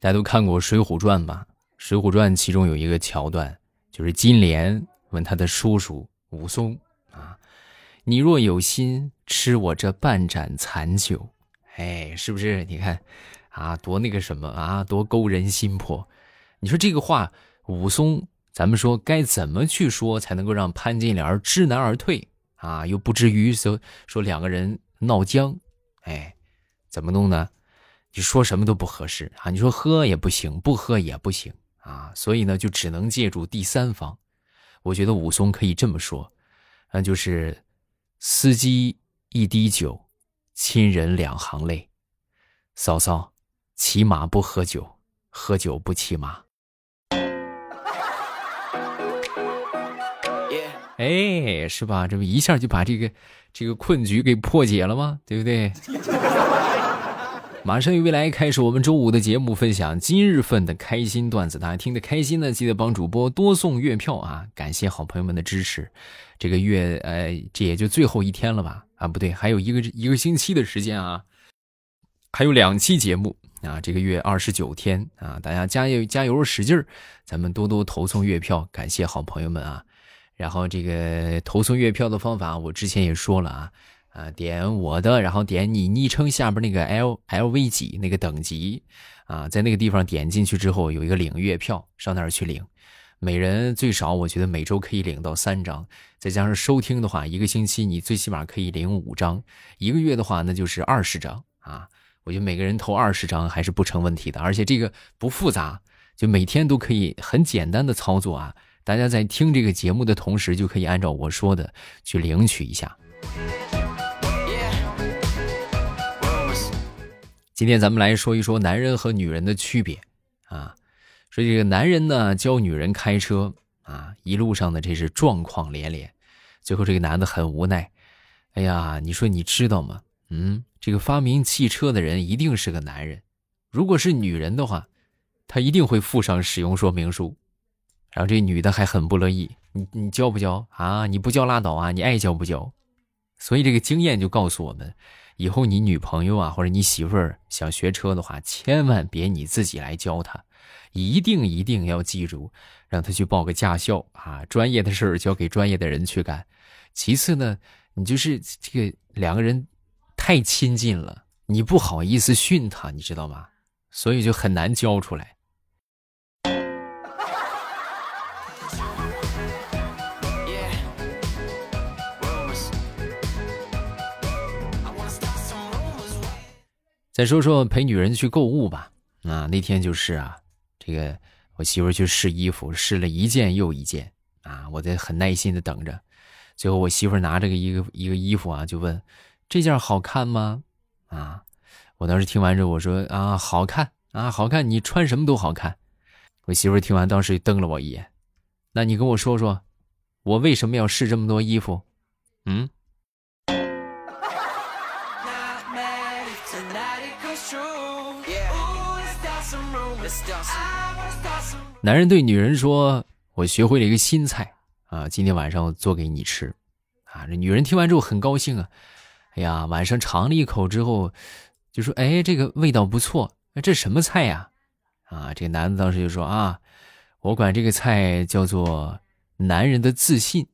大家都看过《水浒传》吧？《水浒传》其中有一个桥段，就是金莲问他的叔叔武松啊：“你若有心吃我这半盏残酒，哎，是不是？你看啊，多那个什么啊，多勾人心魄。你说这个话，武松，咱们说该怎么去说才能够让潘金莲知难而退啊？又不至于说说两个人闹僵，哎，怎么弄呢？你说什么都不合适啊！你说喝也不行，不喝也不行啊！所以呢，就只能借助第三方。我觉得武松可以这么说，那就是司机一滴酒，亲人两行泪。嫂嫂，骑马不喝酒，喝酒不骑马。哎，是吧？这不一下就把这个这个困局给破解了吗？对不对？马上与未来开始我们周五的节目，分享今日份的开心段子。大家听得开心呢，记得帮主播多送月票啊！感谢好朋友们的支持。这个月，呃，这也就最后一天了吧？啊，不对，还有一个一个星期的时间啊，还有两期节目啊。这个月二十九天啊，大家加油加油，使劲儿，咱们多多投送月票，感谢好朋友们啊。然后这个投送月票的方法，我之前也说了啊，啊，点我的，然后点你昵称下边那个 L L V 几那个等级，啊，在那个地方点进去之后，有一个领月票，上那儿去领，每人最少我觉得每周可以领到三张，再加上收听的话，一个星期你最起码可以领五张，一个月的话那就是二十张啊，我觉得每个人投二十张还是不成问题的，而且这个不复杂，就每天都可以很简单的操作啊。大家在听这个节目的同时，就可以按照我说的去领取一下。今天咱们来说一说男人和女人的区别啊。说这个男人呢教女人开车啊，一路上呢这是状况连连，最后这个男的很无奈。哎呀，你说你知道吗？嗯，这个发明汽车的人一定是个男人，如果是女人的话，他一定会附上使用说明书。然后这女的还很不乐意，你你教不教啊？你不教拉倒啊！你爱教不教？所以这个经验就告诉我们，以后你女朋友啊或者你媳妇儿想学车的话，千万别你自己来教她，一定一定要记住，让她去报个驾校啊！专业的事儿交给专业的人去干。其次呢，你就是这个两个人太亲近了，你不好意思训她，你知道吗？所以就很难教出来。再说说陪女人去购物吧。啊，那天就是啊，这个我媳妇去试衣服，试了一件又一件啊，我在很耐心的等着。最后我媳妇拿着个一个一个衣服啊，就问：“这件好看吗？”啊，我当时听完之后我说：“啊，好看啊，好看，你穿什么都好看。”我媳妇听完当时瞪了我一眼：“那你跟我说说，我为什么要试这么多衣服？”嗯。男人对女人说：“我学会了一个新菜啊，今天晚上我做给你吃。”啊，这女人听完之后很高兴啊。哎呀，晚上尝了一口之后，就说：“哎，这个味道不错。那这什么菜呀？”啊，这个男的当时就说：“啊，我管这个菜叫做男人的自信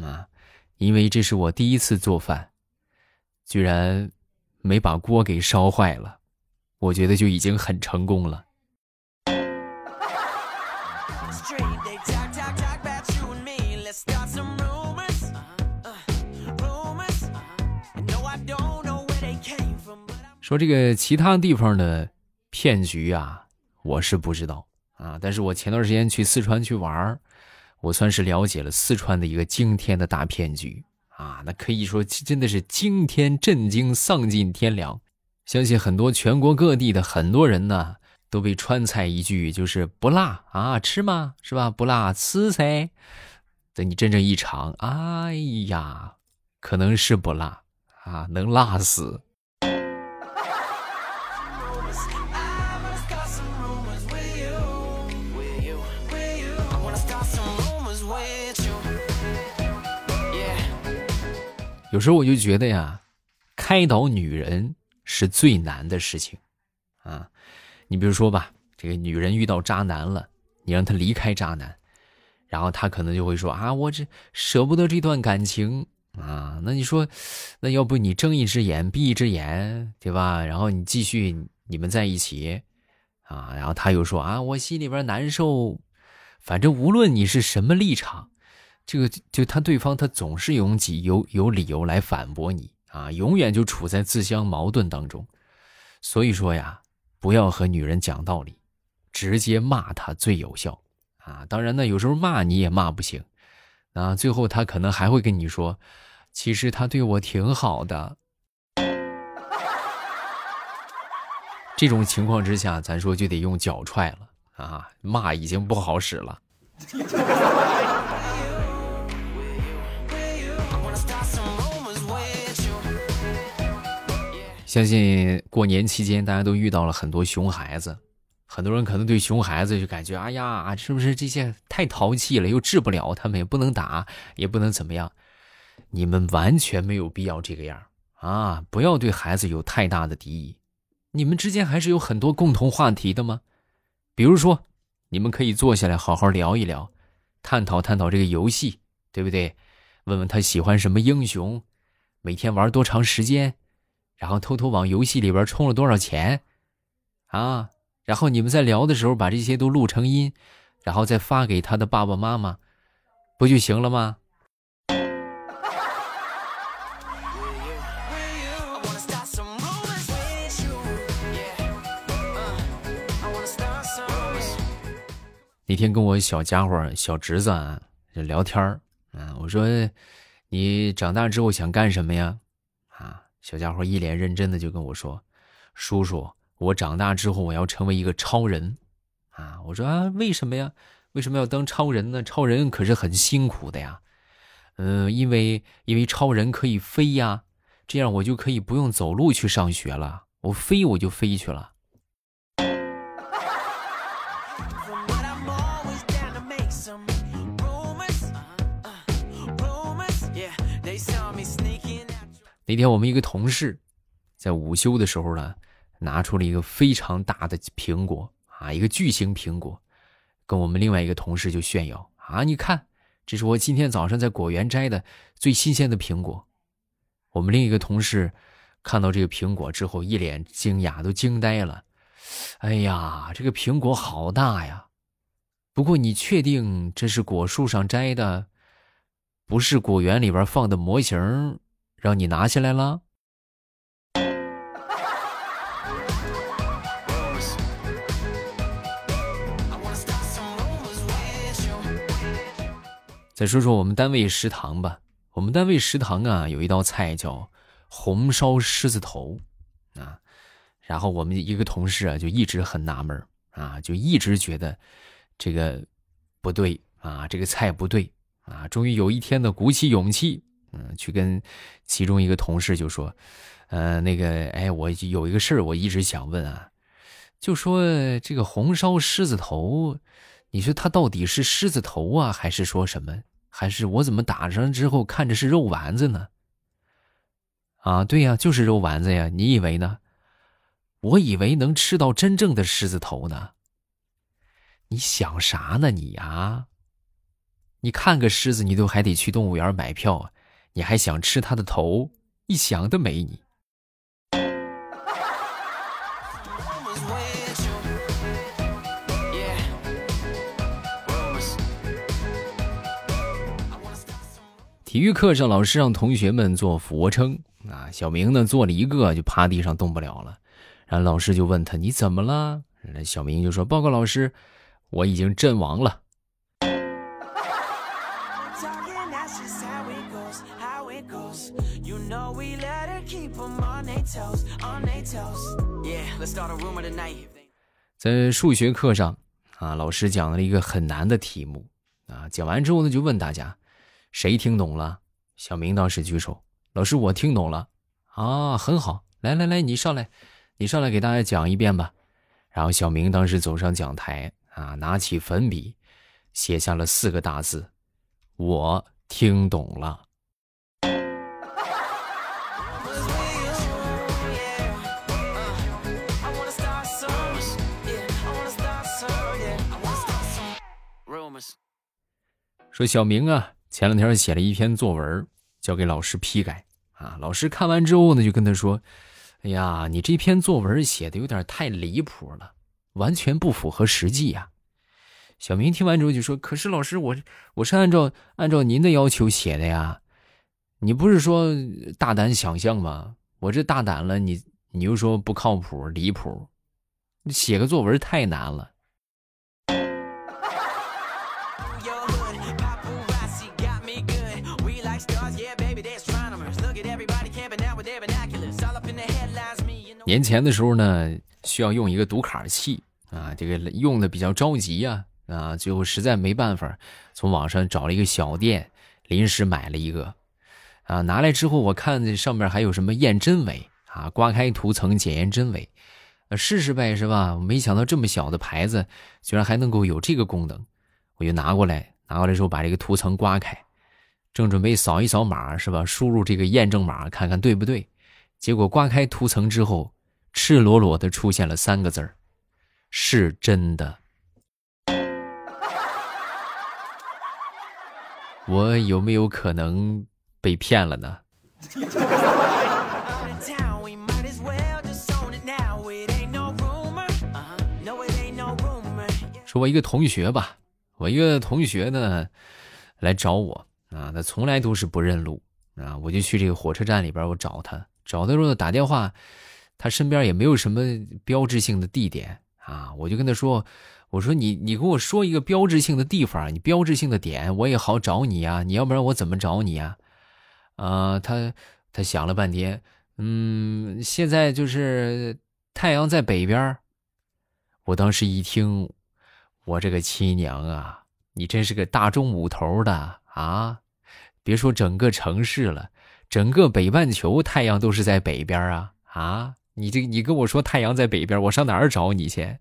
啊，因为这是我第一次做饭，居然没把锅给烧坏了，我觉得就已经很成功了。”说这个其他地方的骗局啊，我是不知道啊。但是我前段时间去四川去玩我算是了解了四川的一个惊天的大骗局啊。那可以说真的是惊天震惊，丧尽天良。相信很多全国各地的很多人呢，都被川菜一句就是不辣啊，吃吗？是吧？不辣吃噻。等你真正一尝，哎呀，可能是不辣啊，能辣死。有时候我就觉得呀，开导女人是最难的事情，啊，你比如说吧，这个女人遇到渣男了，你让她离开渣男，然后她可能就会说啊，我这舍不得这段感情啊。那你说，那要不你睁一只眼闭一只眼，对吧？然后你继续你们在一起啊，然后他又说啊，我心里边难受。反正无论你是什么立场。这个就他对方他总是有几有有理由来反驳你啊，永远就处在自相矛盾当中。所以说呀，不要和女人讲道理，直接骂她最有效啊。当然呢，有时候骂你也骂不行啊。最后他可能还会跟你说，其实他对我挺好的。这种情况之下，咱说就得用脚踹了啊，骂已经不好使了。相信过年期间，大家都遇到了很多熊孩子，很多人可能对熊孩子就感觉，哎呀，是不是这些太淘气了，又治不了他们，也不能打，也不能怎么样？你们完全没有必要这个样啊！不要对孩子有太大的敌意，你们之间还是有很多共同话题的吗？比如说，你们可以坐下来好好聊一聊，探讨探讨这个游戏，对不对？问问他喜欢什么英雄，每天玩多长时间。然后偷偷往游戏里边充了多少钱，啊！然后你们在聊的时候把这些都录成音，然后再发给他的爸爸妈妈，不就行了吗？那天跟我小家伙、小侄子啊聊天儿，啊，我说你长大之后想干什么呀？小家伙一脸认真的就跟我说：“叔叔，我长大之后我要成为一个超人，啊！”我说：“啊，为什么呀？为什么要当超人呢？超人可是很辛苦的呀。嗯，因为因为超人可以飞呀，这样我就可以不用走路去上学了，我飞我就飞去了。”那天我们一个同事，在午休的时候呢，拿出了一个非常大的苹果啊，一个巨型苹果，跟我们另外一个同事就炫耀啊，你看，这是我今天早上在果园摘的最新鲜的苹果。我们另一个同事看到这个苹果之后，一脸惊讶，都惊呆了。哎呀，这个苹果好大呀！不过你确定这是果树上摘的，不是果园里边放的模型？让你拿下来了。再说说我们单位食堂吧。我们单位食堂啊，有一道菜叫红烧狮子头啊。然后我们一个同事啊，就一直很纳闷啊，就一直觉得这个不对啊，这个菜不对啊。终于有一天呢，鼓起勇气。嗯，去跟其中一个同事就说，呃，那个，哎，我有一个事儿，我一直想问啊，就说这个红烧狮子头，你说它到底是狮子头啊，还是说什么？还是我怎么打上之后看着是肉丸子呢？啊，对呀，就是肉丸子呀，你以为呢？我以为能吃到真正的狮子头呢。你想啥呢你啊？你看个狮子，你都还得去动物园买票啊。你还想吃他的头？一想都没你。体育课上，老师让同学们做俯卧撑啊。小明呢，做了一个就趴地上动不了了。然后老师就问他：“你怎么了？”小明就说：“报告老师，我已经阵亡了。”在数学课上，啊，老师讲了一个很难的题目，啊，讲完之后呢，就问大家，谁听懂了？小明当时举手，老师我听懂了，啊，很好，来来来，你上来，你上来给大家讲一遍吧。然后小明当时走上讲台，啊，拿起粉笔，写下了四个大字：我听懂了。说小明啊，前两天写了一篇作文，交给老师批改啊。老师看完之后呢，就跟他说：“哎呀，你这篇作文写的有点太离谱了，完全不符合实际呀。”小明听完之后就说：“可是老师，我我是按照按照您的要求写的呀，你不是说大胆想象吗？我这大胆了，你你又说不靠谱、离谱，写个作文太难了。”年前的时候呢，需要用一个读卡器啊，这个用的比较着急呀啊，最后实在没办法，从网上找了一个小店，临时买了一个啊，拿来之后我看这上面还有什么验真伪啊，刮开涂层检验真伪，试试呗是吧？没想到这么小的牌子居然还能够有这个功能，我就拿过来，拿过来之后把这个涂层刮开，正准备扫一扫码是吧？输入这个验证码看看对不对，结果刮开涂层之后。赤裸裸的出现了三个字儿：“是真的。”我有没有可能被骗了呢？说，我一个同学吧，我一个同学呢，来找我啊，他从来都是不认路啊，我就去这个火车站里边，我找他，找的时候打电话。他身边也没有什么标志性的地点啊，我就跟他说：“我说你你给我说一个标志性的地方，你标志性的点我也好找你呀，你要不然我怎么找你啊？”啊，他他想了半天，嗯，现在就是太阳在北边。我当时一听，我这个亲娘啊，你真是个大中午头的啊！别说整个城市了，整个北半球太阳都是在北边啊啊！你这，你跟我说太阳在北边，我上哪儿找你去？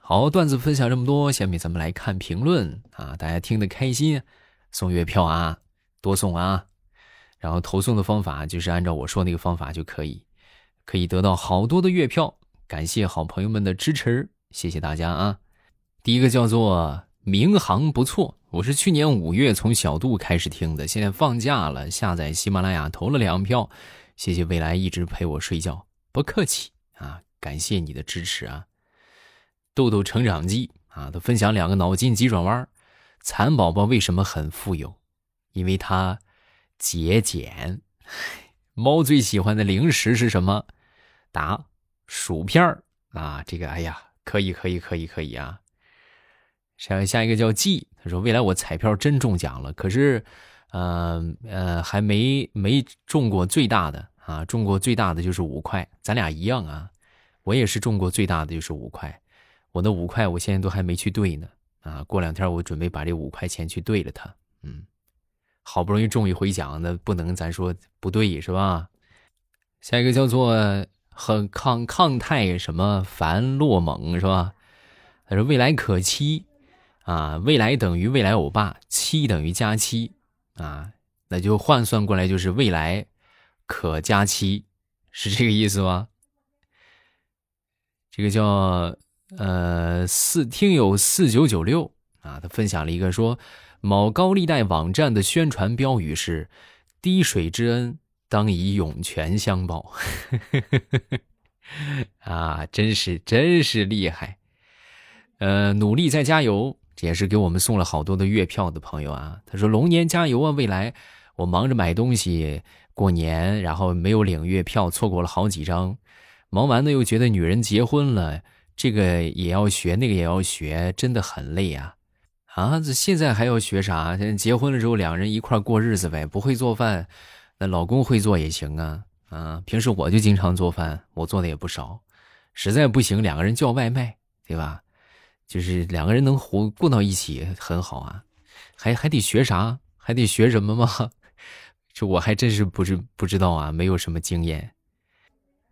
好，段子分享这么多，下面咱们来看评论啊！大家听得开心，送月票啊，多送啊！然后投送的方法就是按照我说那个方法就可以，可以得到好多的月票。感谢好朋友们的支持，谢谢大家啊！第一个叫做民航不错，我是去年五月从小度开始听的，现在放假了，下载喜马拉雅投了两票，谢谢未来一直陪我睡觉，不客气啊，感谢你的支持啊。豆豆成长记啊，他分享两个脑筋急转弯：蚕宝宝为什么很富有？因为它节俭。猫最喜欢的零食是什么？答：薯片儿啊，这个哎呀，可以可以可以可以啊。下下一个叫季，他说：“未来我彩票真中奖了，可是，呃呃，还没没中过最大的啊，中过最大的就是五块，咱俩一样啊，我也是中过最大的就是五块，我的五块我现在都还没去兑呢啊，过两天我准备把这五块钱去兑了它，嗯，好不容易中一回奖，那不能咱说不对是吧？下一个叫做很抗抗泰什么樊洛蒙是吧？他说未来可期。”啊，未来等于未来欧巴，七等于加七，啊，那就换算过来就是未来可加七，是这个意思吗？这个叫呃四听友四九九六啊，他分享了一个说某高利贷网站的宣传标语是“滴水之恩，当以涌泉相报”，啊，真是真是厉害，呃，努力再加油。这也是给我们送了好多的月票的朋友啊！他说：“龙年加油啊！未来我忙着买东西过年，然后没有领月票，错过了好几张。忙完呢，又觉得女人结婚了，这个也要学，那个也要学，真的很累啊！啊，现在还要学啥？现在结婚了之后，两人一块过日子呗。不会做饭，那老公会做也行啊！啊，平时我就经常做饭，我做的也不少。实在不行，两个人叫外卖，对吧？”就是两个人能活过到一起很好啊，还还得学啥？还得学什么吗？这我还真是不知不知道啊，没有什么经验。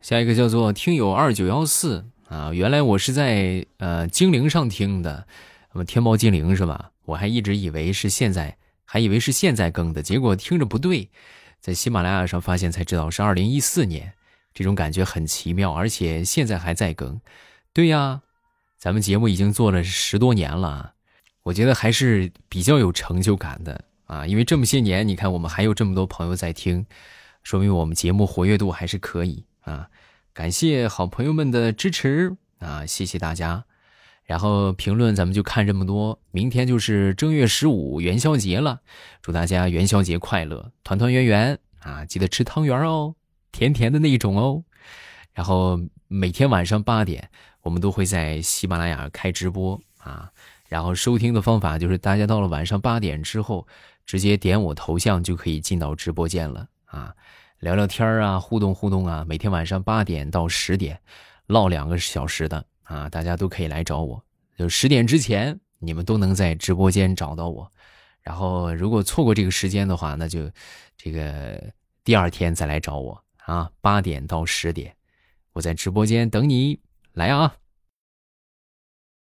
下一个叫做听友二九幺四啊，原来我是在呃精灵上听的，那么天猫精灵是吧？我还一直以为是现在，还以为是现在更的，结果听着不对，在喜马拉雅上发现才知道是二零一四年，这种感觉很奇妙，而且现在还在更。对呀，咱们节目已经做了十多年了，我觉得还是比较有成就感的啊！因为这么些年，你看我们还有这么多朋友在听，说明我们节目活跃度还是可以啊！感谢好朋友们的支持啊，谢谢大家。然后评论咱们就看这么多，明天就是正月十五元宵节了，祝大家元宵节快乐，团团圆圆啊！记得吃汤圆哦，甜甜的那种哦。然后每天晚上八点，我们都会在喜马拉雅开直播啊。然后收听的方法就是，大家到了晚上八点之后，直接点我头像就可以进到直播间了啊，聊聊天啊，互动互动啊。每天晚上八点到十点，唠两个小时的。啊，大家都可以来找我，就十点之前，你们都能在直播间找到我。然后，如果错过这个时间的话，那就这个第二天再来找我啊。八点到十点，我在直播间等你来啊。